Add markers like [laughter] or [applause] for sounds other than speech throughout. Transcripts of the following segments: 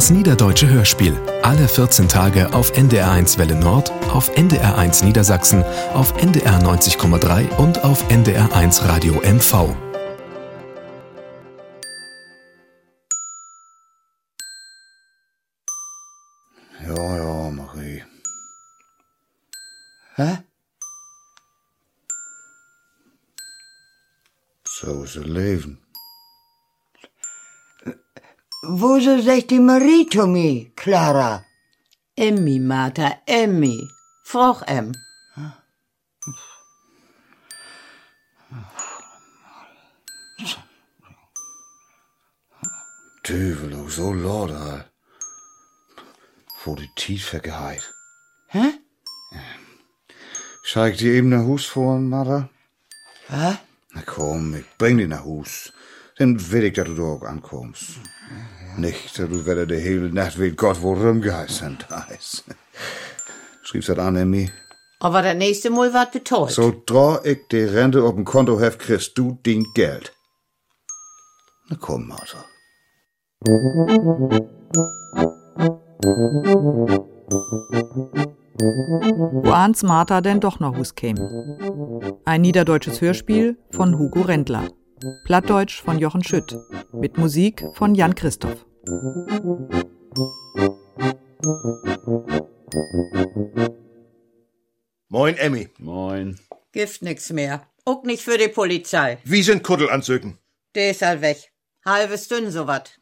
Das Niederdeutsche Hörspiel. Alle 14 Tage auf NDR1 Welle Nord, auf NDR1 Niedersachsen, auf NDR 90,3 und auf NDR1 Radio MV. Ja, ja, Marie. Hä? Zo is het leven. Wozu sagt die Marie zu mir, Clara? Emmy, Martha, Emmy. Froch em. Tüvelo, zo laat al. Voor die tijd vergeheid. Hä? Ik die eben naar huis voeren, Mara? Was? Na komm, ich bring dich nach Hus. Dann will ich, dass du da auch ankommst. Nicht, dass du wieder die hele Nacht weet Gott wo rumgeheißen hast. Schriebst das an, Emmy? Aber das nächste Mal wird betreut. So drah ich die Rente auf dem Konto heft, kriegst du dein Geld. Na komm, Martha. wo Ans Martha denn doch nach Hus käme. Ein niederdeutsches Hörspiel von Hugo Rendler. Plattdeutsch von Jochen Schütt. Mit Musik von Jan Christoph. Moin, Emmy. Moin. Gift nix mehr. Auch nicht für die Polizei. Wie sind Kuddelanzügen? Der ist halt weg. Halbes dünn so wat.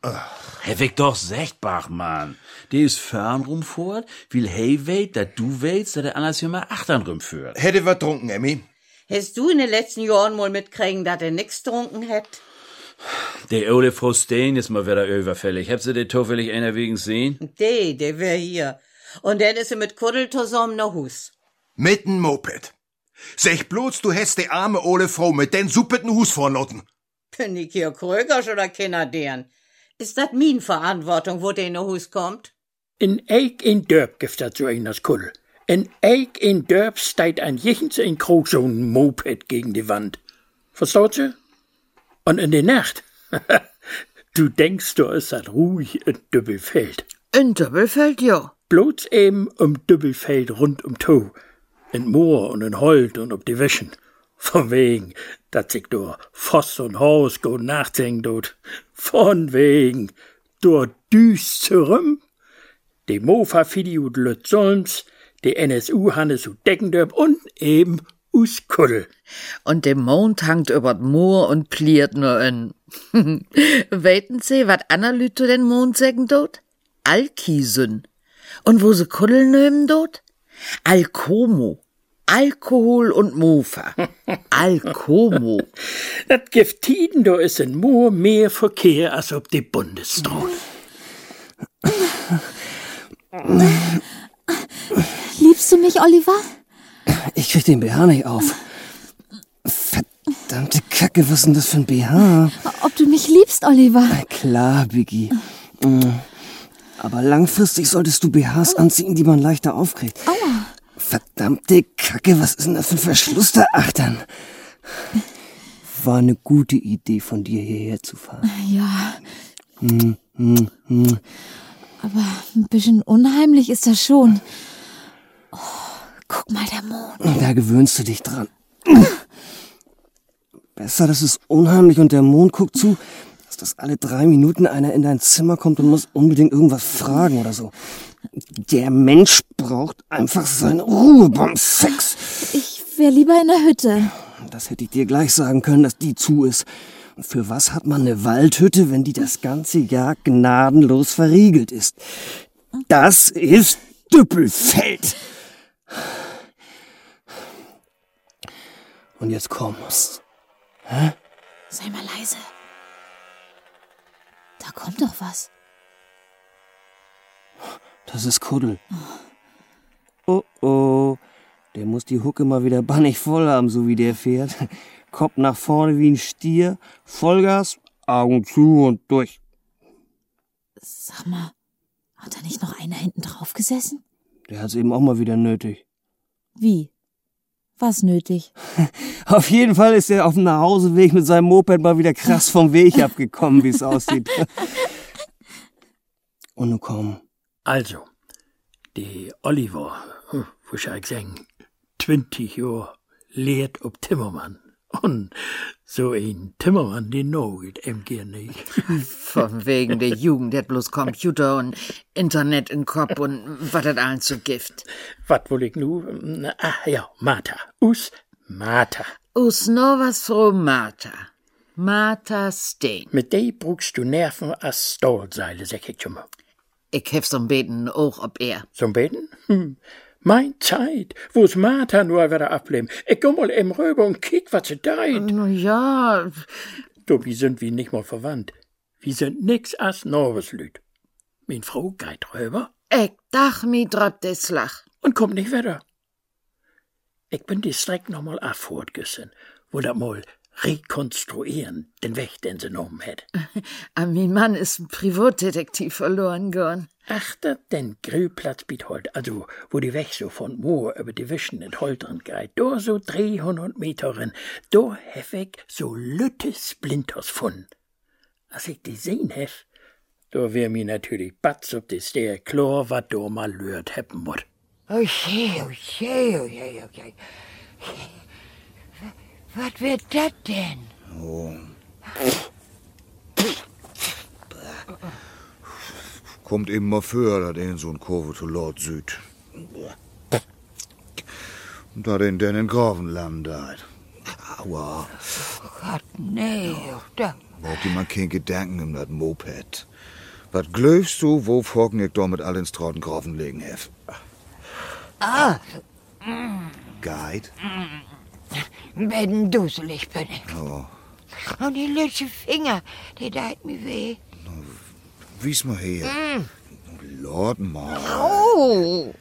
Hef ich doch secht, Bachmann. Die ist fern rumfort, will hey weit, dat du weitst, dat er anders hier mal achtern rumführt. Hätte wir trunken, Emmy? Hast du in den letzten Jahren mal mitkriegen, dass er nix trunken hätt? Der ole Frau Steen ist mal wieder überfällig. Habt ihr den zufällig einer wegen sehen? De, der wär hier. Und dann ist er mit Kuddel zusammen nach Hus. Mit n Moped. Sech bloß, du hättest die arme ole Frau mit den suppeten Hus vornoten. Bin ich hier Krögers oder Kinder deren? Ist dat min Verantwortung, wo der in Hus kommt? In eik in Dörp gibt dat so eines Kull. In eik in Dörp steht ein jichens in Krog so ein Moped gegen die Wand. Verstaut sie? Und in der Nacht, [laughs] du denkst, du ist das ruhig in Dübbelfeld. In Doppelfeld, ja. Bloß eben um Dübbelfeld rund um To. In Moor und in Holt und ob die Wischen. Von wegen, dat sich durch Voss und Haus go nachdenken dort. Von wegen, durch düst zurüm. Die Mofa Fidi und Lüt Solms, die NSU Hannes und Deckendörp und eben us Kuddel. Und der Mond hangt über d Moor und pliert nur in. [laughs] Weiten Sie, wat Anna Lüte den Mond sägen dort? Alkisün. Und wo se Kuddel nömen dort? Alkomo. Alkohol und Mofa. [laughs] Alkomo. Dat gibt Tiden, da ist in Moor mehr Verkehr als ob die Bundesstraße. [laughs] Liebst du mich, Oliver? Ich krieg den BH nicht auf. Verdammte Kacke, was ist denn das für ein BH? Ob du mich liebst, Oliver? Na klar, Biggie. Mm. Aber langfristig solltest du BHs anziehen, die man leichter aufkriegt. Aua. Verdammte Kacke, was ist denn das für ein Verschluss da achtern? War eine gute Idee von dir, hierher zu fahren. Ja, Hm, hm, hm. aber ein bisschen unheimlich ist das schon. Oh, guck mal, der Mond. Da gewöhnst du dich dran. Besser, das ist unheimlich und der Mond guckt zu, dass das alle drei Minuten einer in dein Zimmer kommt und muss unbedingt irgendwas fragen oder so. Der Mensch braucht einfach seine Ruhe beim Sex. Ich wär lieber in der Hütte. Das hätte ich dir gleich sagen können, dass die zu ist. Und für was hat man eine Waldhütte, wenn die das ganze Jahr gnadenlos verriegelt ist? Das ist Düppelfeld. Und jetzt kommst. Sei mal leise. Da kommt doch was. Das ist Kuddel. Oh oh. Der muss die Hucke mal wieder bannig voll haben, so wie der fährt. Kopf nach vorne wie ein Stier, Vollgas, Augen zu und durch. Sag mal, hat da nicht noch einer hinten drauf gesessen? Der hat's eben auch mal wieder nötig. Wie? Was nötig? [laughs] Auf jeden Fall ist er auf dem Nachhauseweg mit seinem Moped mal wieder krass vom Weg [laughs] abgekommen, wie es aussieht. [laughs] Und nu komm. Also, die Oliver, hm, wo ich ich sagen, 20 Jahre lehrt ob Timmermann. Und so ein Timmermann, den em gern nicht. Von wegen der Jugend, der hat bloß Computer und Internet im Kopf und was das alles so Gift. Wat wohl ich nu? Na, Ah, ja, Martha. Us Martha. Us no was froh Martha. Martha Steen. Mit dei brugst du Nerven as Stahlseile, sag ich schon mal. Ich hef so'n Beten auch ob er. Zum Beten? Hm. Mein Zeit, wo's Martha nur wieder ableben. Ich komm mal im rüber und kick, was sie deit. Na ja, Du, wie sind wir nicht mal verwandt. Wir sind nix as Norweslüt. Min Frau geht rüber ich dach mi drop des Lach. und kommt nicht wieder. Ich bin die Streck noch mal affortgessen, wo da mal rekonstruieren, den Weg, den sie genommen hat. Aber [laughs] mein Mann ist ein Privatdetektiv verloren gegangen. Achter den Grillplatz biet heute, also wo die Weg so von Moor über die Wischen in Holteren geht, da so 300 Meterin, da hef ich so lütte Splinters von. Als ich die sehen hef, da wär mir natürlich batz ob das der klar, wat da mal lürt heppen wird. Oh je, oh je, oh je, oh je. Was wird das denn? Oh. Kommt eben mal für, dass in so ein Kurve zu Lord Süd. Und da den denn in Gravenland deit. Aua. Gott, nee, da. Braucht dir mal kein Gedanken um das Moped. Was glaubst du, wo Foggen ich da mit allen Straten Graven legen hef? Ah, Guide? wenn duselig bin ich. Oh. Und die lütsche Finger, die deit mir weh. Wies mal her. Lord mal. Oh,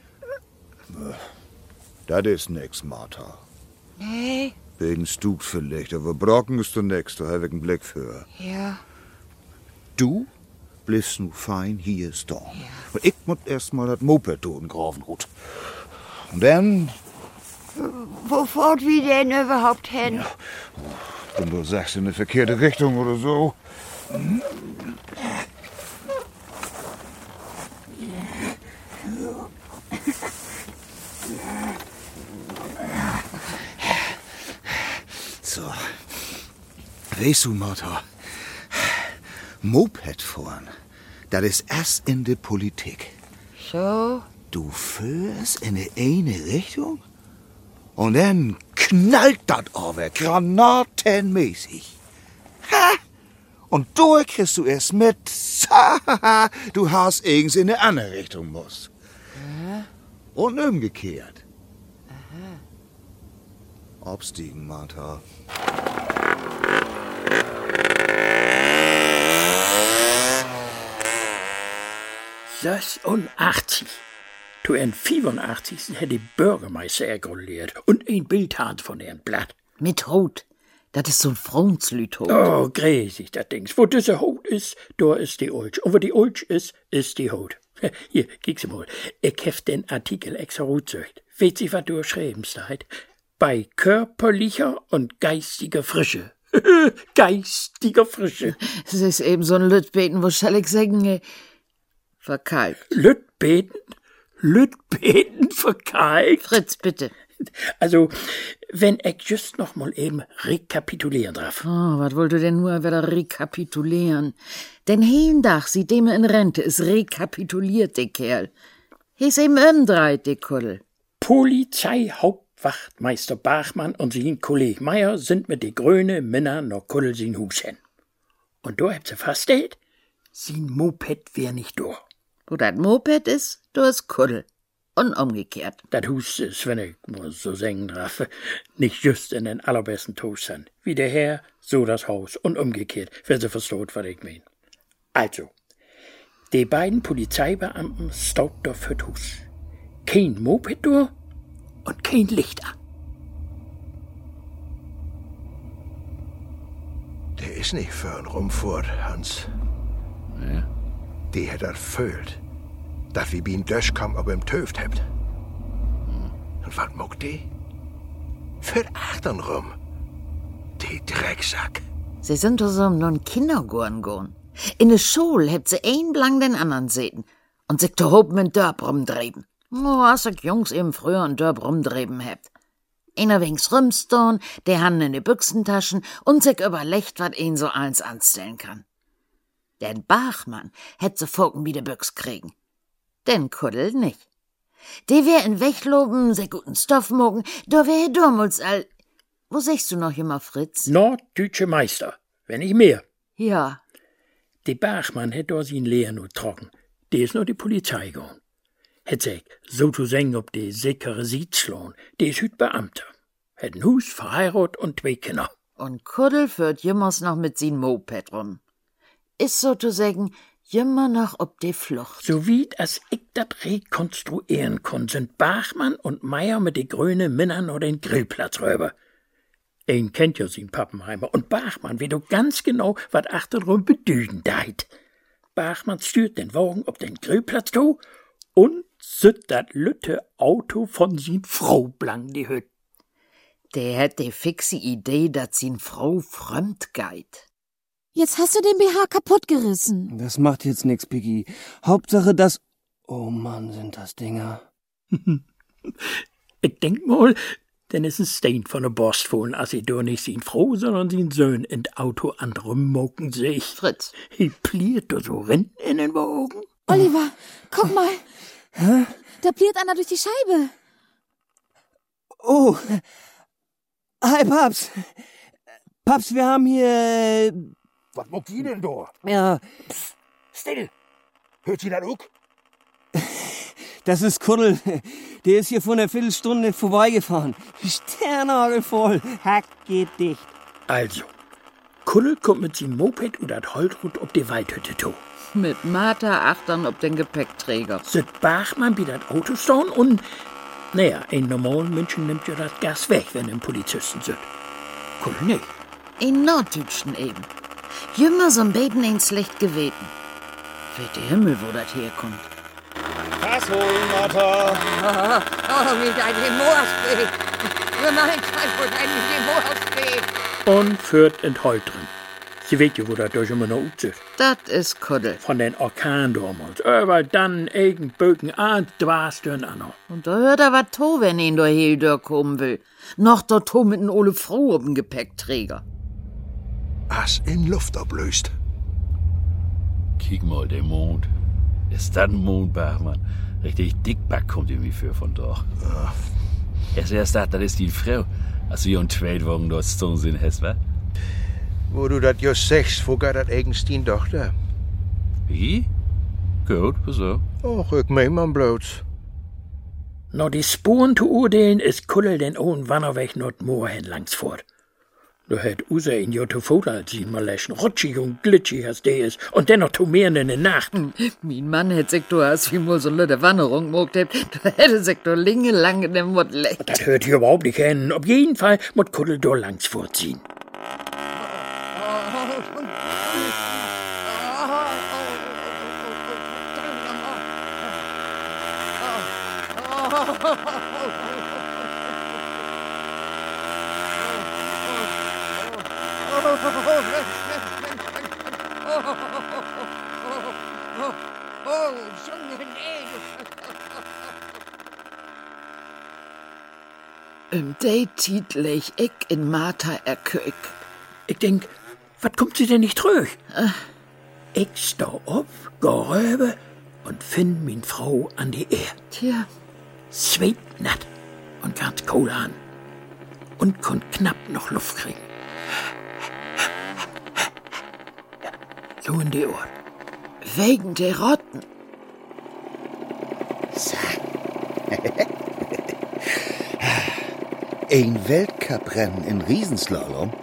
Das ist nix, Martha. nee, Wegen Stug vielleicht, aber Brocken ist du nix, da hab ich einen Blick für. ja. Du bliffst nu fein hier ist da. Und ich muss erst mal das Moped tun, Grafenhut. Und dann, Wo fort wir denn überhaupt hin? wenn du sagst in eine verkehrte Richtung oder so. So. Weißt du, Martha, Moped fahren, das ist erst in der Politik. So, Du führst in die eine Richtung und dann knallt das aber granatenmäßig. Ha! Und da kriegst du erst mit, [laughs] du hast irgends in eine andere Richtung muss. Und umgekehrt. Abstiegen, Martha. Das und 80. Du in 85 hätte die Bürgermeister ergrolliert und ein Bildhand von ihrem Blatt. Mit Haut. Das ist so ein Frauenslüt-Haut. Oh, gräsig, das Dings. Wo diese Haut ist, da ist die Ulch. Und wo die Ulch ist, ist die Haut. [laughs] Hier, kiek's mal. Ich hef den Artikel extra rutzeugt. Weet Sie, was du geschrieben seid? Bei körperlicher und geistiger Frische. [laughs] geistiger Frische. [laughs] Es ist eben so ein Lütbeten, wo soll ich sagen, verkalkt. Lütbeten? Lütbeten verkalkt? Fritz, bitte. [laughs] Also, wenn ich just noch mal eben rekapitulieren darf. Oh, was wollt ihr denn nur wieder rekapitulieren? Den heen Dach sieht dem in Rente, ist rekapituliert, der Kerl. He's eben umdreit, der Kuddel. Polizeihauptwachtmeister Bachmann und sein Kollege Meier sind mit de grüne Männer noch Kuddel sin Hus hin. Und da habt sie festgestellt, sein Moped wär nicht da. Wo das Moped ist, da ist Kuddel. Und umgekehrt. Das Hus ist, wenn ich mal so sagen darf, nicht just in den allerbesten Zustand. Wie der Herr, so das Haus und umgekehrt, wenn sie versteht, was ich mein. Also, die beiden Polizeibeamten staubt da für Hus. Kein Moped da und kein Lichter. Der ist nicht fern rumfort, Hans. Die hat er fühlt, dass wir bin durchkommen, aber im Töft habt. Und was muckt die? Für achtern rum. Die Drecksack. Sie sind doch so nun Kindergorn gorn. In der Schule hebt sie ein blang den anderen sehen und sich to hopen in Dörp rumdreben. Oh, als ich Jungs eben früher in Dörp rumdreben hebt. Einer wings Rümstorn, der Hand in die Büchsentaschen und sich überlegt, wat ihn so eins anstellen kann. Den Bachmann hätt se Foken wie de Büchs kriegen. Den Kuddel nicht. Die wär in Wechloben, se guten Stoff mogen, da wär Dormuls all. Wo sechst du noch immer, Fritz? Norddeutsche Meister, wenn nicht mehr. Ja. Der Bachmann hätt da sin Lehr nur trocken. Der ist nur die Polizei gegangen. Hätt sich so zu sagen ob die sichere Sitzlohn. Der ist hüt Beamter. Hätt ein Hus, verheiratet und zwei Kinder. Und Kuddel führt jümmers noch mit sin Moped rum. Ist so zu sagen, jümmer noch ob die Flucht. So wie as ich dat rekonstruieren kon, sind Bachmann und Meier mit die grüne Minner nur den Grillplatz rüber. Ein kennt ja sin Pappenheimer und Bachmann wie du ganz genau, wat achterum bedüden deit. Bachmann stürt den Wagen ob den Grillplatz to und sütt dat lütte Auto von sin Frau blang die Hüt. Der hat die fixe Idee, dat sin Frau fremd geit. Jetzt hast du den BH kaputt gerissen. Das macht jetzt nix, Piggy. Hauptsache, dass. Oh Mann, sind das Dinger. [laughs] Ich denk mal, denn es ist Stein von der Borst fohlen, als ich doch nicht sin Frau, sondern sin Söhn in Auto andrum moken sich. Fritz. He pliert da so Rennen in den Wagen. Oliver, guck mal. Da pliert einer durch die Scheibe. Oh. Hi, Paps. Paps, wir haben hier. Was muckt die denn da? Ja, Still! Hört sie das auch? das ist Kuddel. Der ist hier vor einer Viertelstunde vorbeigefahren. Sternagelvoll. Hack geht dicht. Also, Kuddel kommt mit sin Moped und dat Holtrut ob die Waldhütte to. Mit Martha achtern ob den Gepäckträger. Sit Bachmann wie dat Auto stehen und. Naja, ein normalen Menschen nimmt ja das Gas weg, wenn ein Polizisten sind. Kuddel nicht. In Norddütschen eben. Jümmer so'n Beten ein schlecht geweten. Weht der Himmel, wo dat herkommt. Pass holen, Martha. [laughs] Oh, mit einem Moorspee. Für mein Zweifel ein Moorspee. Und führt in Heu drin. Sie weet ja, wo dat durch immer noch ut Dat is Kuddel. Von den Orkan damals. Aber dann eigen Bögen an, dwarstön an. Und da hört er wat to, wenn ihn da hier kommen will. Noch dort to mit n Ole Frau ob'n Gepäckträger. As in Luft ablöst. Kick mal, der Mond. Ist das ein Mond, Bachmann? Richtig dickback kommt irgendwie für von dort. Erst erst das, das ist die Frau. Als wir um zwei Wochen dort stehen sind, hast wa? Wo du dat just sagst, wo geht dat eigens die Tochter? Wie? Gut, wieso? Och, ich mein man bloß. Noch die Spuren zu urteilen ist Kuddel den ohren Wannerweg not Moor hin langs fort. Du hätt Usa in Jotte Foda sie mal lächen, rutschig und glitschig als der ist, und dennoch zu mehr in der Nacht. Mein Mann hätt sich du hast wie mal so lüde Wanderung mogt hebt, da hätte sich du linge lang in dem Mund lecht. Das hört hier überhaupt nicht hin. Auf jeden Fall muss Kuddel da langs vorziehen. Titlich ich in Martha erköig. Ich denk, was kommt sie denn nicht tröch? Ich stau auf, geh rüber und find min Frau an die Ehr. Tja, Zweitnatt und ganz Kohle an. Und konnt knapp noch Luft kriegen. So in die Ohren. wegen der Rotten. [laughs] Ein Weltcuprennen in Riesenslalom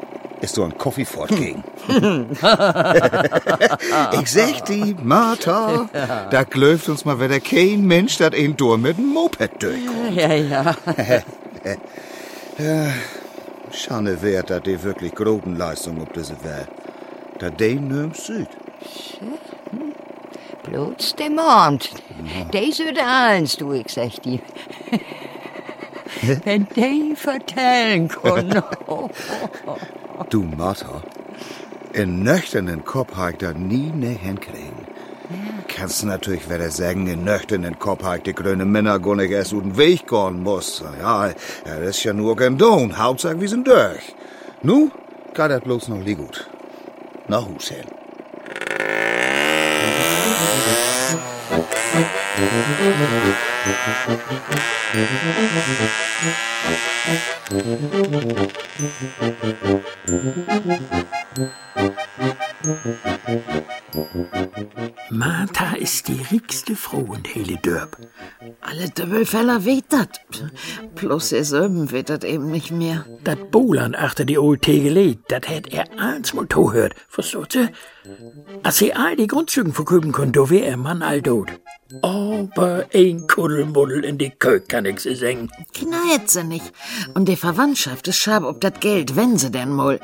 ist so ein Coffeefort gegen. [laughs] [laughs] ich sag die, Martha, da glöft uns mal wieder kein Mensch, dat ein Tor mit dem Moped durchkommt. Ja, ja. [laughs] Schande wert, dat die wirklich großen Leistung ob diese Welt. Da den nirgends süd. Bloß der Mond. Der ist eins, du, ich sag dir. [laughs] Wenn der vertellen kann. Du, Martha, In nüchternen Kopf habe ich da nie ne hinkriegen. Kannst du natürlich wieder sagen, in nüchternen Kopf habe ich die grüne Männer gar nicht erst den Weg gehen muss. Ja, ja, das ist ja nur kein Don. Hauptsache, wir sind durch. Nu geht das bloß noch nie gut. Nach Hus hin. Martha ist die riechste Frau in hele Dörp. Alle Dübbelfeller weht dat. Plus ihr Söben weht dat eben nicht mehr. Dat Boland achter die old Tegele, dat hätt er als mal hört. Versteht sie? Als sie all die Grundzügen verküben konnte, wär er Mann all tot. Aber ein Kuddelmuddel in die Kök kann ich sie singen. Knallt sie nicht. Und die Verwandtschaft ist schab ob dat Geld, wenn sie denn mal.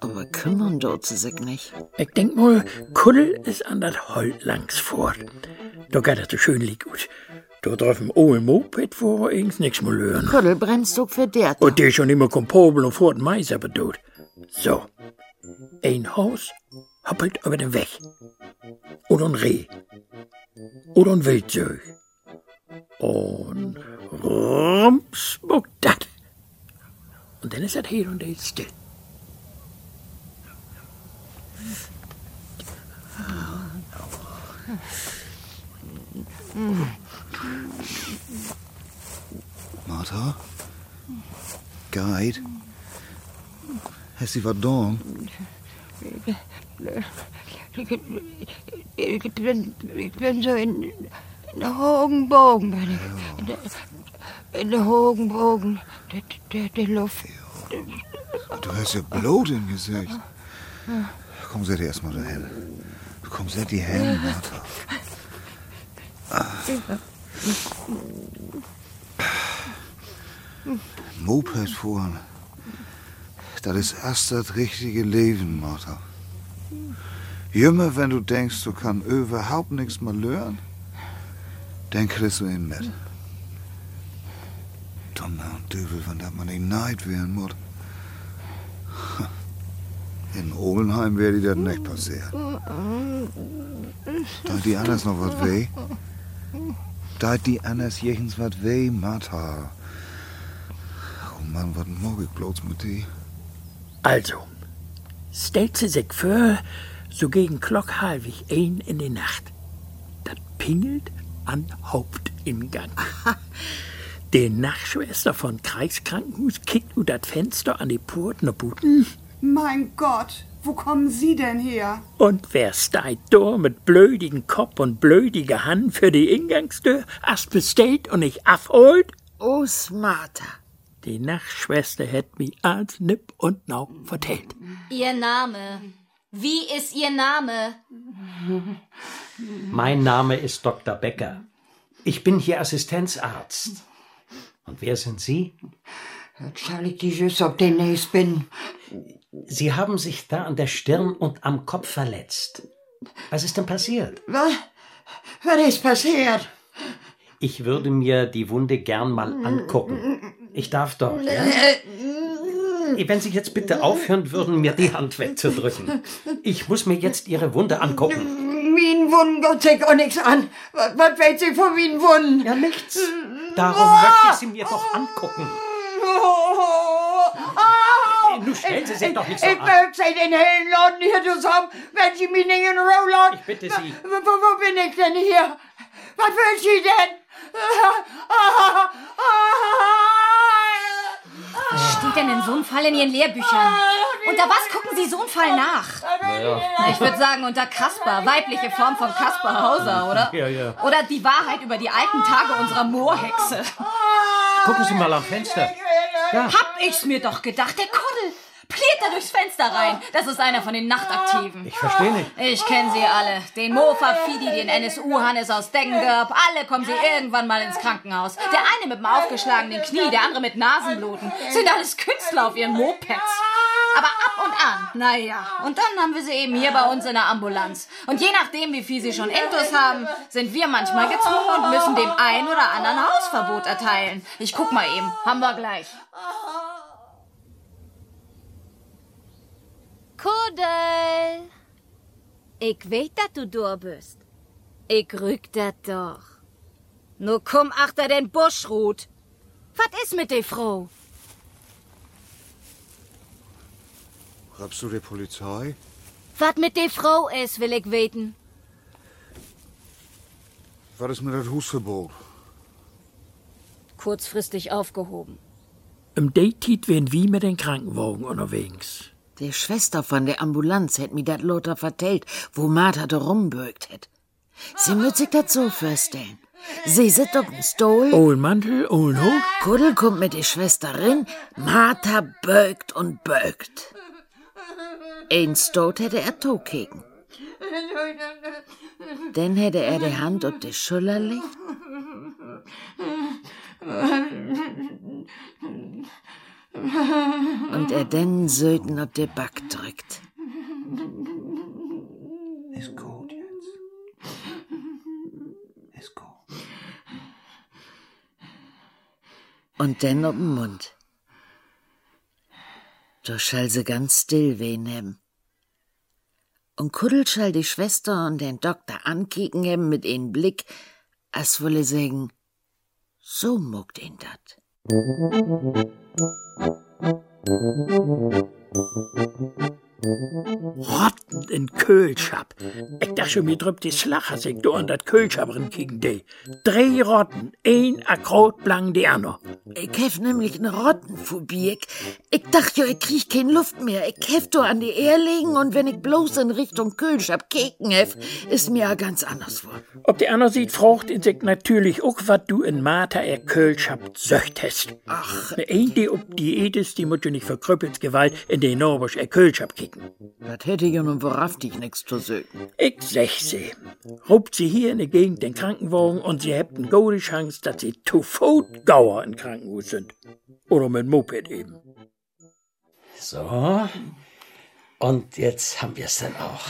Aber kümmern dort sie sich nicht. Ich denk mal, Kuddel ist an dat Holt langs fort. Da geht das so schön lieg gut. Da drauf im Ohe Moped, wo wir ings nix mal hören. Kuddel brennst du für der. Und der schon immer kompobel und fort Mais aber tot. So. Ein Haus hoppelt über den Weg. Oder ein Reh. Oder ein Wildsöch. Und rums spuckt dat. Und dann ist das hier und jetzt still. Martha? Guide? Du was getan? Ich bin, ich bin so in, in der hohen Bogen, bin ich. In der, in der hohen Bogen, der, der, der Luft. Du hast ja Blut im Gesicht. Komm, setz dich erstmal dahin. Komm, setz dich hin, Martha. Moped fahren. Das ist erst das richtige Leben, Martha. Immer wenn du denkst, du kannst überhaupt nichts mehr lernen, dann kriegst du ihn mit. Dumme und Dübel, wenn das man nicht neid werden muss. In Obenheim wäre dir das nicht passiert. Da hat die anders noch was weh. Da hat die anders jechens was weh, Martha. Mann, was mag ich bloß mit dir? Also, stellt sie sich vor, so gegen Glock halbig ein in die Nacht. Das pingelt an Hauptingang. [laughs] Die Nachschwester von Kreiskrankenhus kickt u das Fenster an die Purten Buten. Mein Gott, wo kommen Sie denn her? Und wer steigt da mit blödigen Kopf und blödige Hand für die Ingangstür, erst bestellt und nicht abholt? Oh, smarter. Die Nachschwester hätt mi als Nipp und Nau vertellt. Ihr Name. Wie ist Ihr Name? Mein Name ist Dr. Becker. Ich bin hier Assistenzarzt. Und wer sind Sie? Charlie, die Jüss, ob den ich bin. Sie haben sich da an der Stirn und am Kopf verletzt. Was ist denn passiert? Was? Was ist passiert? Ich würde mir die Wunde gern mal angucken. Ich darf doch, ja? Wenn Sie jetzt bitte aufhören würden, mir die Hand wegzudrücken. Ich muss mir jetzt Ihre Wunde angucken. Mien Wunden geht sich auch nichts an. Was, was weiß Sie von Mien Wunden? Ja, nichts. Darum möchte ich sie mir doch angucken. Nun stellen Sie sich doch nicht so Ich an. möchte Sie den hellen Laden hier zusammen, wenn Sie mich nicht in lassen. Ich bitte Sie. Wo, wo, wo bin ich denn hier? Was will Sie denn? Was steht denn in so einem Fall in Ihren Lehrbüchern? Unter was gucken Sie so einen Fall nach? Ich würde sagen, unter Kasper, weibliche Form von Kaspar Hauser, oder? Ja, ja. Oder die Wahrheit über die alten Tage unserer Moorhexe. Gucken Sie mal am Fenster. Ja. Hab ich's mir doch gedacht, der Kuddel. Pliert da durchs Fenster rein. Das ist einer von den Nachtaktiven. Ich verstehe nicht. Ich kenne sie alle. Den Mofa Fidi, den NSU-Hannes aus Deggendorp. Alle kommen sie irgendwann mal ins Krankenhaus. Der eine mit dem aufgeschlagenen Knie, der andere mit Nasenbluten. Sind alles Künstler auf ihren Mopeds. Aber ab und an, naja. Und dann haben wir sie eben hier bei uns in der Ambulanz. Und je nachdem, wie viel sie schon Intus haben, sind wir manchmal gezwungen und müssen dem ein oder anderen Hausverbot erteilen. Ich guck mal eben. Haben wir gleich. Kuddel! Ich weet, dat du da bist. Ich rück dat doch. Nur komm achter den Busch, Ruth. Was ist mit der Frau? Rappst du die Polizei? Was mit der Frau ist, will ich weten. Was ist mit das Husverbot? Kurzfristig aufgehoben. Im Daytit wären wie mit den Krankenwagen unterwegs. Die Schwester von der Ambulanz hätt mir dat Lothar vertellt, wo Martha da rumbürgt hätt. Sie müt sich dat so vorstellen. Sie sitzt auf dem Stuhl. Ohn Mantel, ohn Hut. Kuddel kommt mit der Schwester rein. Martha bögt und bögt. Ein Stot hätte er tokeken. Dann hätte er die Hand auf die Schulter legt. [laughs] Und er den Söten auf die Back drückt. Ist gut jetzt. Ist gut. Und dann auf den Mund. Da schall sie ganz still wen haben. Und Kuddel schall die Schwester und den Doktor ankicken haben mit einem Blick, als wolle sagen, so muckt ihn dat. Thank you. Rotten in Köhlschap. Ich dachte mir drübt die Slacher sich du an dat Köhlschaperen kicken de. Drei Rotten, ein Akrot blang die andere. Ich hef nämlich ne Rottenphobie. Ich, dachte ja, ich krieg kein Luft mehr. Ich hef do an die Ehr legen und wenn ich bloß in Richtung Köhlschap keken hef, ist mir ja ganz anders vor. Ob die andere sieht, frucht in sich natürlich auch, wat du in Martha er Köhlschap söcht hast. Ach. Ne ein, die ob Diät ist, die muss du nicht verkrüppelt Gewalt in den Norbisch er Köhlschap kicken. Das hätte ja nun wahrhaftig nix zu sögen. Ich sech sie. Rupt sie hier in der Gegend den Krankenwagen und sie habt eine gute Chance, dass sie zu Fuß Gauer im Krankenhaus sind. Oder mit Moped eben. So. Und jetzt haben wir es dann auch.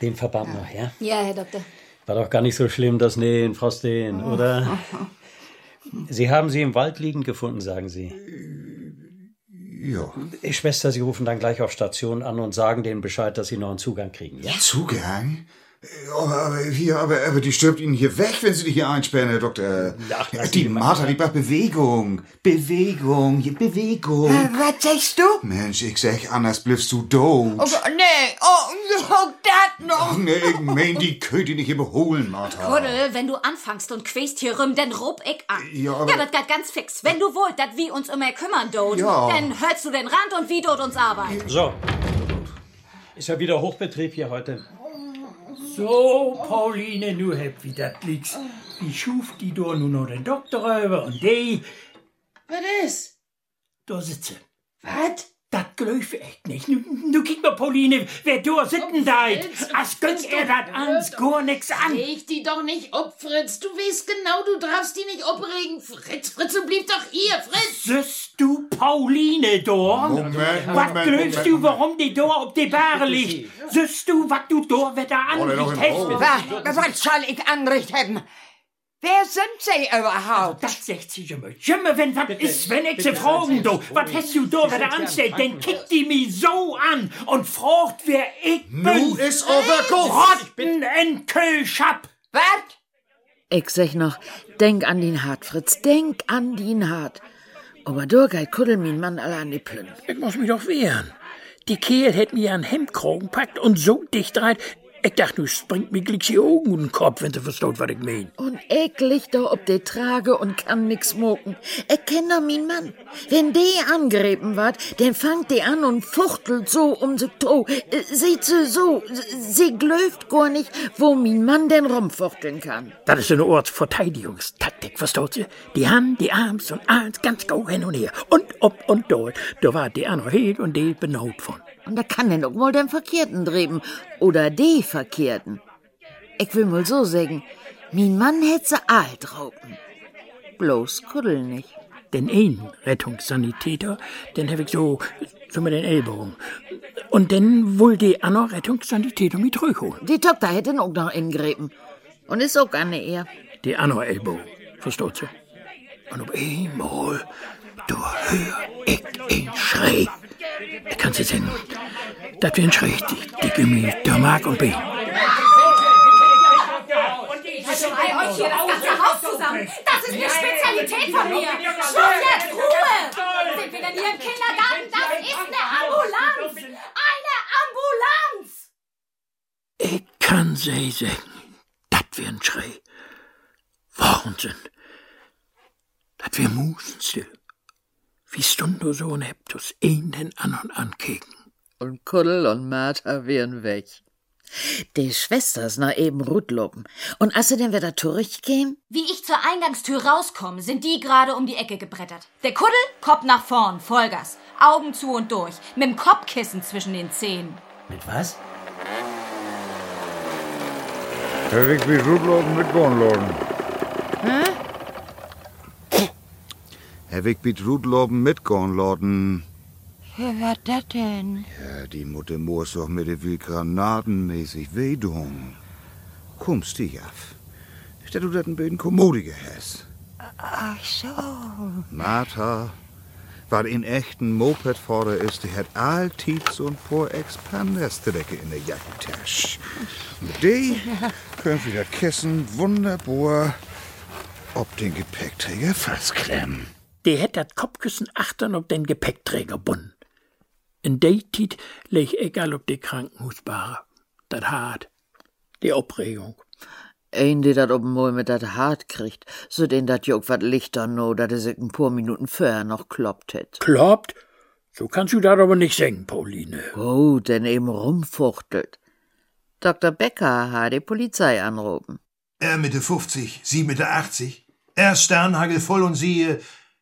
Den Verband noch, ja? Ja, Herr Doktor. War doch gar nicht so schlimm, das Nähen, Frau Steen, oder? [laughs] Sie haben sie im Wald liegend gefunden, sagen Sie. Ja. Schwester, Sie rufen dann gleich auf Station an und sagen denen Bescheid, dass Sie noch einen Zugang kriegen, ja? Zugang? Aber, aber, hier, aber, aber die stirbt Ihnen hier weg, wenn Sie die hier einsperren, Herr Doktor. Ach, lass die die Martha, die braucht Bewegung. Bewegung, hier Bewegung. Äh, was sagst du? Mensch, ich sag, anders bliffst du tot. Oh, nee, oh, oh, dat noch. Ach nee, ich mein, die könnt ihr nicht überholen, Martha. Kuddel, wenn du anfangst und quäst hier rum, dann rub ich an. Ja, aber- ja, das geht ganz fix. Wenn du wollt, dat wir uns immer kümmern, dort, Ja. dann hörst du den Rand und wie dort uns arbeiten. So. Ist ja wieder Hochbetrieb hier heute. So, Pauline, nu heb wie dat liegt. Die schuf die door nu noch den Doktor rüber und die, Was ist? da sitze. Was? Dat gelöf echt nicht. Nu, nu kick mal, Pauline, wer da sitten deit. As gönnt er dat ans gar nix an. Leg die doch nicht ob, Fritz. Du weißt genau, du darfst die nicht opregen. Fritz, Fritz, du blieb doch hier, Fritz. Süßt du Pauline da? Moment, Was Moment, glöfst du, warum die da auf die Bahre liegt? Süßt du, was du da wieder Wolle doch anricht hast? Was, was soll ich anrichten? Wer sind Sie überhaupt? Das sagt sie immer. Immer wenn was ist, wenn ich sie fragen, du, was hast du da wieder anstellt, dann kickt die mich so an und fragt, wer ich bin. Nu ist aber gut. Rotten in Köhlschap. Was? Ich sag noch, denk an den Hart, Fritz, denk an den Hart. Aber du geht Kuddel mein Mann alle an die Plünn. Ich muss mich doch wehren. Die Kehl hätt mir an Hemdkragen packt und so dicht rein. Ich dachte, du springt mir gleich die Augen in den Kopf, wenn du versteht, was ich mein. Und ich lieg da ob de Trage und kann nix moken. Ich kenn doch mein Mann. Wenn die angegriffen wird, dann fangt die an und fuchtelt so um sie to. Äh, Sieht sie so, sie glöft gar nicht, wo mein Mann denn rumfuchteln kann. Das ist eine Ortsverteidigungstaktik, versteht sie? Die Hand, die Arms und alles ganz go hin und her. Und ob und dort. Da war die andere hin und die benaut von. Und da kann denn auch mal den Verkehrten dreben. Oder die Verkehrten. Ich will mal so sagen, mein Mann hätt sie alt raupen. Bloß Kuddel nicht. Den einen Rettungssanitäter, den hab ich so, so mit den Ellbogen. Und dann wohl die andere Rettungssanitäter mit holen. Die Tochter hätte ihn auch noch ingräben. Und ist auch eine eher. Die andere Ellbogen, versteht sie? Und auf einmal, da hör ich ihn Schrei. Ich kann sie sehen. das wär's richtig. Dicke mir, der Mark und Bein. Ich schrei euch hier das ganze Haus zusammen. Das ist eine Spezialität von mir. Schluss jetzt, Ruhe! Sind wir denn hier im Kindergarten? Das ist eine Ambulanz! Eine Ambulanz! Ich kann sie sagen, das wär'n Schrei. Wahnsinn. Das wär musenstill. Wie stund du so und hebt us een den anderen ankeken. Und Kuddel und Martha wären weg. Die Schwester ist nach eben Rutlopen. Und als sie denn wieder zurückkämen? Wie ich zur Eingangstür rauskomme, sind die gerade um die Ecke gebrettert. Der Kuddel, Kopf nach vorn, Vollgas. Augen zu und durch. Mit dem Kopfkissen zwischen den Zähnen. Mit was? Herr Weg wie Rutlopen mit Bornloden. Herr Weg mit Rutlopen mit Gornloden. Ja, was das denn? Ja, die Mutter muss doch mit der will granatenmäßig wehdung. Kommst dich af. Statt du das ein bisschen kommodiger hast. Ach so. Martha, was in echten Mopedfahrer ist, die hat alltid so ein paar Expanderstrecke in der Jackentasche. Mit die können wir das Kissen wunderbar ob den Gepäckträger festklemmen. Die hätt dat Kopfkissen achtern ob den Gepäckträger bunden. In de Tit leg egal ob die Krankenhusbare. Dat hart. Die Aufregung. Ein, die dat oben mit dat hart kriegt, so den dat Jog wat lichter no, dat sich ein paar Minuten vorher noch kloppt hätt. Kloppt? So kannst du dat aber nicht sagen, Pauline. Oh, denn eben rumfuchtelt. Dr. Becker hat die Polizei anrufen. Er Mitte 50, sie Mitte 80. Er Sternhagel voll und sie, äh,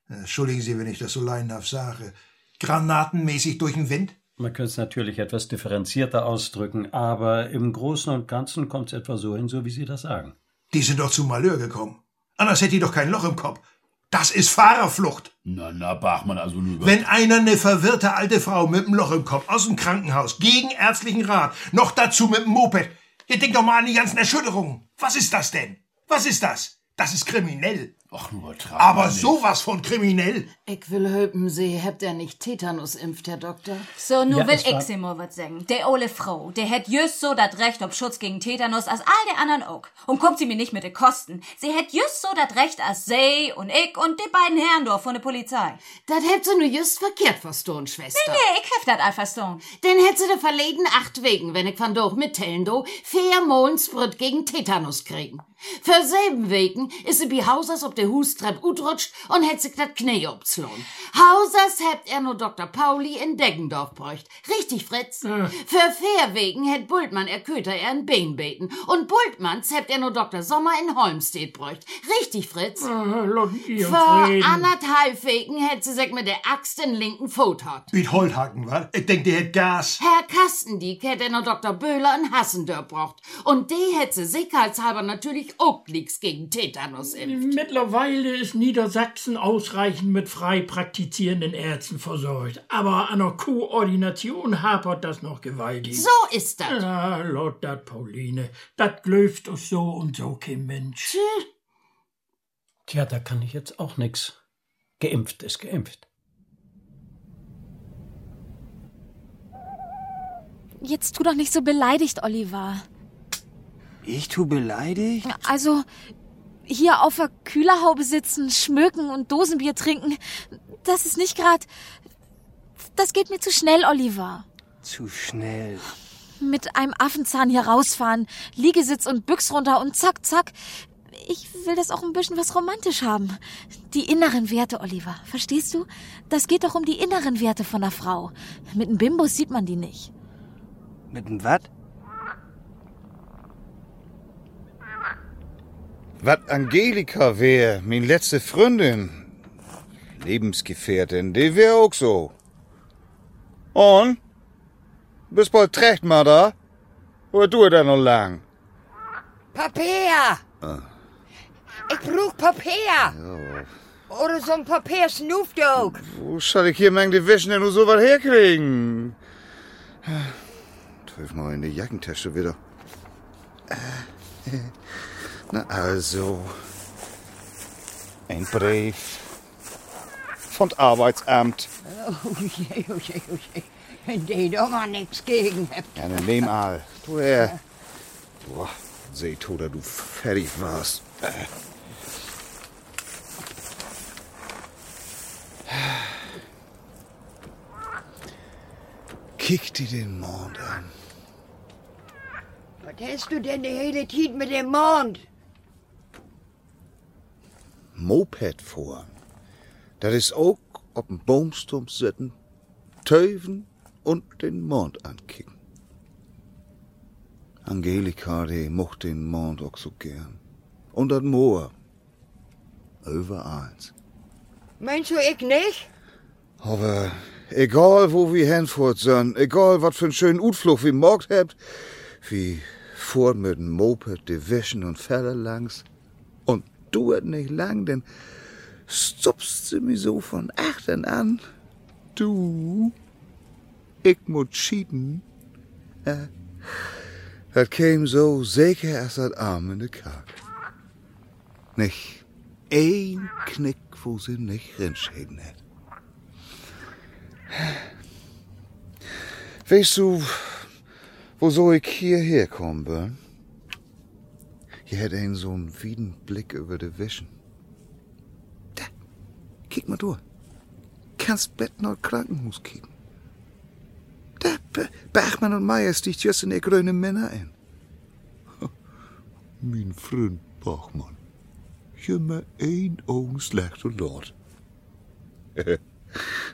entschuldigen Sie, wenn ich das so laienhaft sage, granatenmäßig durch den Wind? Man könnte es natürlich etwas differenzierter ausdrücken, aber im Großen und Ganzen kommt es etwa so hin, so wie Sie das sagen. Die sind doch zu Malheur gekommen. Anders hätte die doch kein Loch im Kopf. Das ist Fahrerflucht. Na, na, Bachmann, also nur. Wenn einer eine verwirrte alte Frau mit einem Loch im Kopf aus dem Krankenhaus gegen ärztlichen Rat, noch dazu mit dem Moped, ihr denkt doch mal an die ganzen Erschütterungen. Was ist das denn? Was ist das? Das ist kriminell. Ach, nur übertreiben. Aber sowas von kriminell. Ich will höpen, Sie habt ja nicht Tetanus impft, Herr Doktor. So, nu Ja, will ich sie mal was sagen. Der ole Frau, der hätt just so dat Recht ob Schutz gegen Tetanus als all der anderen auch. Und kommt sie mir nicht mit de Kosten. Sie hätt just so dat Recht als sie und ich und die beiden Herren dort von der Polizei. Das hätt sie nur just verkehrt verstohlen, Schwester. Nee, nee, ich hef dat einfach so. Denn hätt sie de verleden acht Wegen, wenn ich von doch mitteilen do, vier Molensprit gegen Tetanus kriegen. Für sieben Wegen ist sie bei Hausers ob der Hustrepp utrutscht und hätt sich dat Knie obslohn. Hausers hätt er nur Dr. Pauli in Deggendorf bräucht. Richtig, Fritz? Für vier Wegen hätt Bultmann er Köter er ein Bein beten. Und Bultmanns hätt er nur Dr. Sommer in Holmstedt bräucht. Richtig, Fritz? ihr Vor Frieden. anderthalb Wegen hätt sie sich mit der Axt den linken Fuß hat. Wie Holthaken, wa? Ich denk, der hätt Gas. Herr Kastendieck hätte er noch Dr. Böhler in Hassendörp braucht. Und die hätte sie sicherheitshalber natürlich auch nix gegen Tetanus impft. Mittlerweile ist Niedersachsen ausreichend mit frei praktizierenden Ärzten versorgt. Aber an der Koordination hapert das noch gewaltig. So ist das. Ja, Lord dat, Pauline. Dat glöft us so und so kein Mensch. Tja, da kann ich jetzt auch nix. Geimpft ist geimpft. Jetzt tu doch nicht so beleidigt, Oliver. Ich tu beleidigt? Also, hier auf der Kühlerhaube sitzen, schmöken und Dosenbier trinken, das ist nicht grad. Das geht mir zu schnell, Oliver. Zu schnell. Mit einem Affenzahn hier rausfahren, Liegesitz und Büchs runter und zack, zack. Ich will das auch ein bisschen was romantisch haben. Die inneren Werte, Oliver. Verstehst du? Das geht doch um die inneren Werte von der Frau. Mit einem Bimbus sieht man die nicht. Mit dem wat? Was Angelika wär, min letzte Freundin, Lebensgefährtin, die wär auch so. Und? Bist bald trecht, Mutter? Oder du da noch lang? Papier! Ah. Ich brauch Papier! Oder so ein Papier-Snoofdog. Wo soll ich hier mang die Wäsche denn nur so was herkriegen? Twelf mal in die Jackentasche wieder. Äh, Na also. Ein Brief. Von Arbeitsamt. Oh je, oh je, oh je. Wenn die doch mal nichts gegen habt. Ja, dann nehm all. Du her. Boah, seht, oder du fertig warst. Kick dir den Mond an. Was hast du denn die hele Zeit mit dem Mond? Moped fahren. Das ist auch auf dem Baumstump sitzen, töven und den Mond ankicken. Angelika, die mocht den Mond auch so gern. Und das Moor. Über eins. Meinst du ich nicht? Aber egal, wo wir hinfort sind, egal, was für einen schönen Utflug wir morgt habt, wie fort mit dem Moped die Wischen und Felle langs. Und duet nicht lang, denn stupst sie mir so von achten an. Du, ich muss cheaten. Ja, das käm so sicher als das Arm in de Kack. Nicht ein Knick, wo sie nicht rinschäden hat. Weißt du, wo so ich hierher kommen bin? Hier hätte einen so einen wieden Blick über die Wischen. Kick mal durch. Kannst Bettnord Krankenhaus kicken. Da, Bergmann und Meier sticht just in der grüne Männer ein. [laughs] Mein Freund Bachmann. Je me één ogen slechter Lord.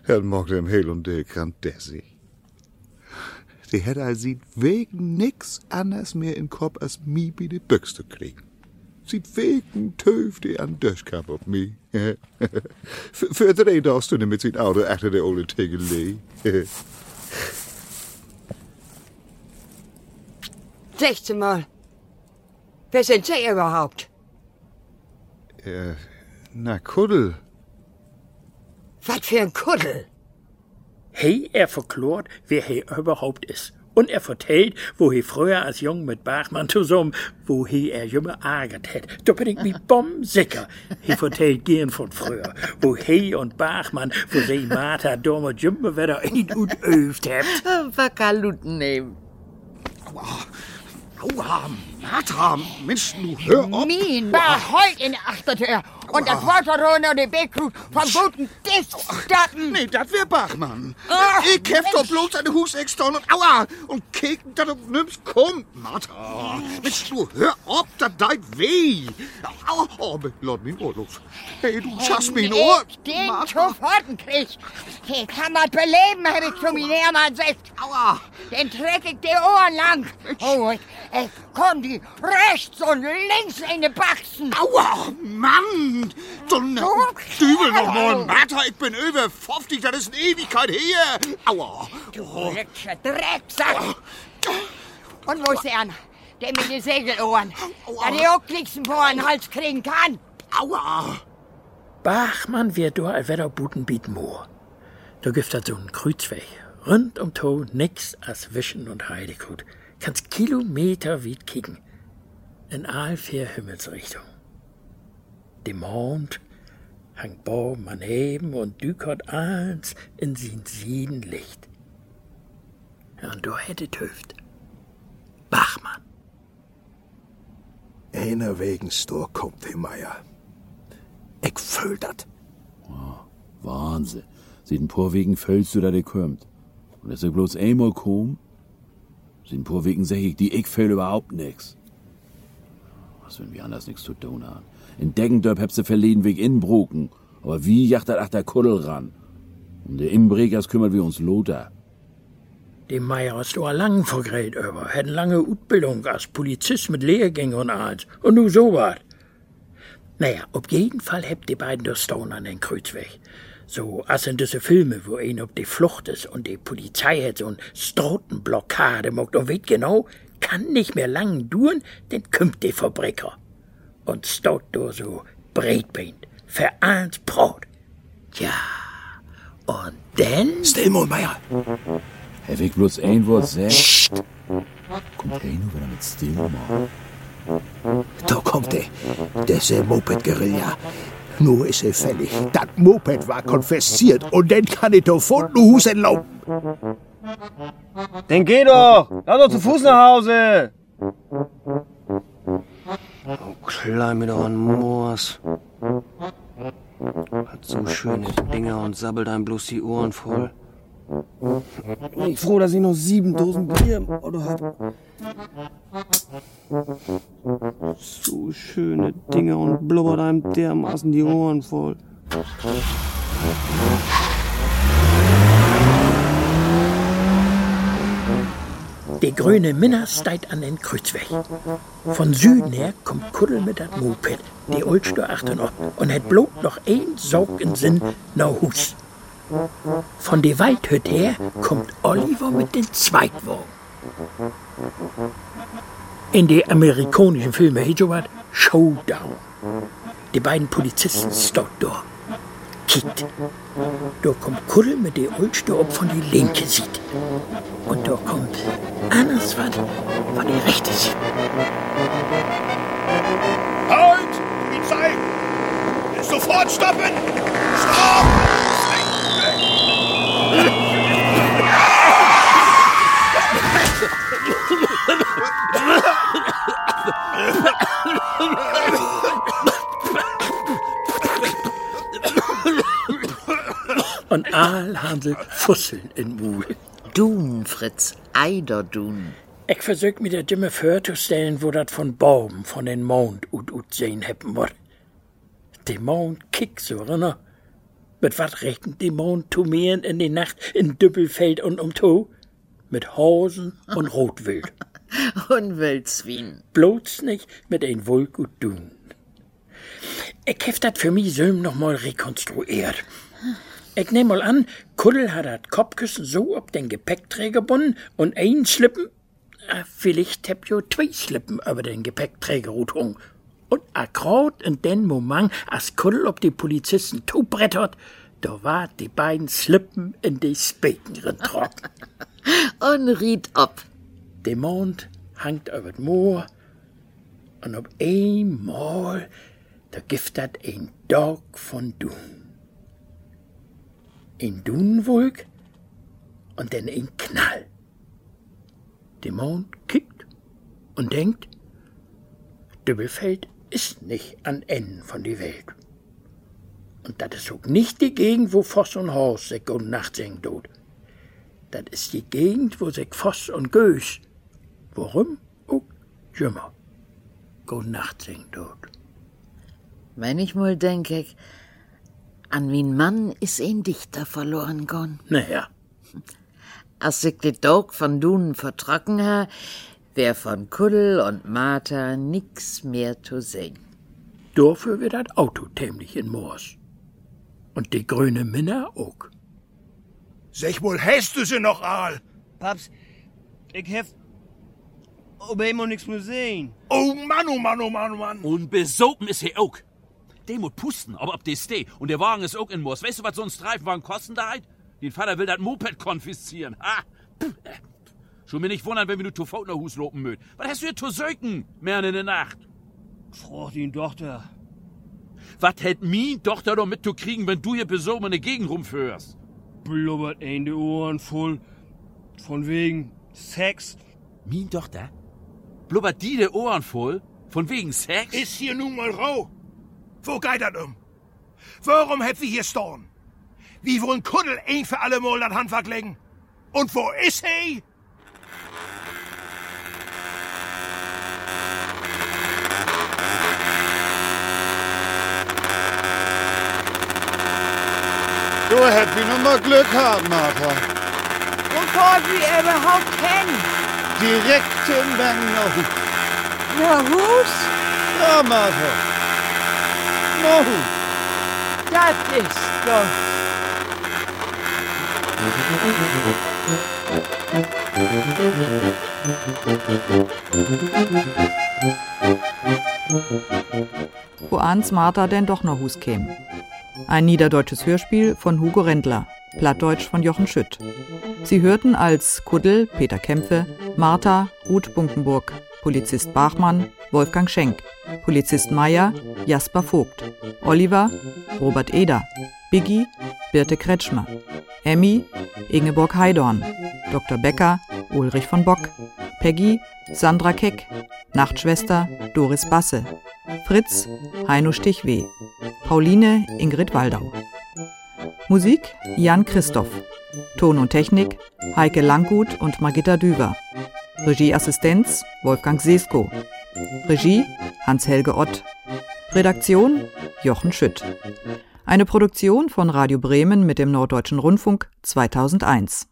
Dat mag dem heel und der kan Desi. Die hätte als sieht wegen nix anders mehr in Kopf als mi bi de Büchs zu kriegen. Sieht wegen töf die an Döschkap auf [laughs] mi. für, für drei darfst du mit sein Auto achter der ole Tegelee. 16 [laughs] Mal. Wer sind Sie überhaupt? äh, na, Kuddel. Was für ein Kuddel? Hey, er verklort, wer he überhaupt ist. Und er vertellt, wo he früher als Jung mit Bachmann zusammen, wo he er jümme ärgert hätt. Da bin ich mi bombsicher. He vertellt gern von früher, wo he und Bachmann, wo sie Martha dumme Jümme wieder ein und öft hebt. Wakaluten nehmen. Aua, Martha, Mensch, du hör auf. Min war heut in der Achtertür. Und das Wasser runter die Beckflut vom guten Dichtstatten. Nee, das wär Bachmann. Ach, ich kämpf doch bloß an den Huseckstone und aua, und kicken, dass du nimmst kommt, Martha. Mensch, du hör auf, das deit weh. Aua, oh, mein Ohr los. Hey, du schaffst Ohr. Ich den Schofforten krieg. Den kann man beleben, hab ich schon wieder mal gesagt. Aua. Den treck ich die Ohren lang. Oh, komm die rechts und links in die Baxen. Aua, Mann. Du Dübel noch mal, Martha, ich bin über 50, das ist eine Ewigkeit her. Aua. Du letzter Drecksack. Und wo ist der andere? Der mit den Segelohren. Der die auch nichts vor den Hals kriegen kann. Aua. Bachmann wird da ein wieder buten bieten Moor. Da gibt das so einen Kreuzweg. Rund um To nix als Wischen und Heidegut. Kannst Kilometer weit kicken. In all vier Himmelsrichtungen. Der Mond hangt Baum an Heben und dükert eins in sein Siedenlicht. Ja, und da hätte Töft. Bachmann. Einer wegen Stor kommt, Herr Meier. Ich fühl dat. Wahnsinn. Sieht ein paar wegen fällst du da de kommt. Und dass er bloß einmal kommt, paar wegen sag ich, die ich fäll überhaupt nix. Was, wenn wir anders nix zu tun haben? In Deggendorp hab's du verleden Weg inbroken. Aber wie jacht dat ach der Kuddel ran? Und der Inbrekers kümmert wir uns Lothar. Dem Meier hast du a lang vergräht über, hätt lange Utbildung als Polizist mit Lehrgänge und alles. Und nu so wat. Naja, auf jeden Fall hebt die beiden der Stone an den Kreuzweg. So als in diese Filme, wo ein auf die Flucht ist und die Polizei hat so ein Strotenblockade macht und weet genau, kann nicht mehr lang duren, denn kümmt die Verbrecher. Und stot da so Breitbein, vereint Brot. Ja, und denn... Still mal, Meier. Hab ich bloß ein Wort sagt? Kommt nur, wenn er mit still macht. Da kommt er. Das ist der Moped-Guerilla. Nur ist er fällig. Das Moped war konfessiert und dann kann ich da von Hus entlaufen. Dann geh doch! Lass doch zu Fuß nach Hause! Oh, klein mir doch an Moors. Hat so schöne Dinger und sabbelt einem bloß die Ohren voll. Bin ich froh, dass ich noch sieben Dosen Bier im Auto hab. So schöne Dinger und blubbert einem dermaßen die Ohren voll. Der grüne Minna steigt an den Kreuzweg. Von Süden her kommt Kuddel mit dat Moped, die Olster achter noch, und hat bloß noch ein Saug in Sinn nach Hus. Von der Waldhütte her kommt Oliver mit dem Zweitwagen. In der amerikanischen Filme heißt Showdown. Die beiden Polizisten stehen da. Kiet. Da kommt Kuddel mit der Ulster ob von die linke Seite. Und da kommt anders was von die rechte Seite. Halt! Die Zeit! Sofort stoppen! Stopp! Und sie Fusseln in Mul. Dun, Fritz, Eiderdun. Ich versög mir der Dimme vorzustellen, wo dat von Baum von den Mond ut ut sehen heppen wird. Der Mond kickt so, ne? Mit wat rechnet die Mond zu mehren in die Nacht in Düppelfeld und um To? Mit Hosen und Rotwild. [laughs] Und Wildswien. Bloß nicht mit ein Wolk und Dun. Ich hef dat für mich Söhm noch mal rekonstruiert. Ich nehm mal an, Kuddel hat dat Kopfkissen so ob den Gepäckträger bunden und ein Slippen, äh, vielleicht hab jo zwei Slippen über den Gepäckträger rutung. Und akkurat in den Moment, als Kuddel ob die Polizisten zubrettert, da war die beiden Slippen in die Speken trocken. [laughs] Und riet ab. Der Mond hangt über d Moor und ob einmal, da gibt dat ein Dog von Dun. Ein Dunwolk und dann ein Knall. Der Mond kickt und denkt, Dübbelfeld ist nicht an Enden von die Welt. Und das ist auch nicht die Gegend, wo Voss und Horst sich und Nacht singen tut. Das ist die Gegend, wo sich Voss und Gös, warum auch Jümmer, Nacht singen tut. Denk ich, an wien Mann is ein Dichter verloren gon. Naja, Als ich die Dog von Dunen vertrocken ha, wär von Kuddel und Martha nix mehr zu sehen. dafür wird das Auto tämlich in Moors. Und die grüne Minna auch. Sag wohl, hast du sie noch all? Paps, ich hef aber immer nix mehr sehen. Oh Mann, oh Mann, oh Mann, oh Mann. Und besopen ist er auch. Der muss pusten, aber ob das steh. Und der Wagen ist auch in Moos. Weißt du, was so ein Streifenwagen kosten da halt? Den Vater will das Moped konfiszieren. Ha! Pff, äh. Schon mir nicht wundern, wenn wir nur zu Faut nach Hus lopen möt. Was hast du hier zu söken, mehr in der Nacht? Fragt ihn Tochter. Was hätt mi Tochter doch mitzukriegen, wenn du hier besoben in der Gegend rumführst? Blubbert ein die Ohren voll. Von wegen Sex. Mi Tochter? Blubbert die de Ohren voll? Von wegen Sex? Ist hier nun mal rau. Wo geht das um? Warum hätt wir hier stehen? Wie wollen Kuddel ein für alle Mal das Handwerk legen? Und wo ist he? Du hätt wie nun mal Glück gehabt, Martha. Wovon wir überhaupt kennen. Direkt im Bengel. Na, Hus? Ja, Martha. Hus. Das ist doch. wo ans Martha denn doch noch Hus käm. Ein niederdeutsches Hörspiel von Hugo Rendler, Plattdeutsch von Jochen Schütt. Sie hörten als Kuddel Peter Kämpfe, Martha Ruth Bunkenburg, Polizist Bachmann Wolfgang Schenk, Polizist Meier Jasper Vogt, Oliver Robert Eder, Biggie Birte Kretschmer, Emmy Ingeborg Heidorn, Dr. Becker Ulrich von Bock, Peggy Sandra Keck, Nachtschwester Doris Basse, Fritz Heino Stichweh, Pauline Ingrid Waldau. Musik Jan Christoph, Ton und Technik Heike Langgut und Margitta Düver. Regieassistenz Wolfgang Sesko. Regie Hans-Helge Ott. Redaktion Jochen Schütt. Eine Produktion von Radio Bremen mit dem Norddeutschen Rundfunk 2001.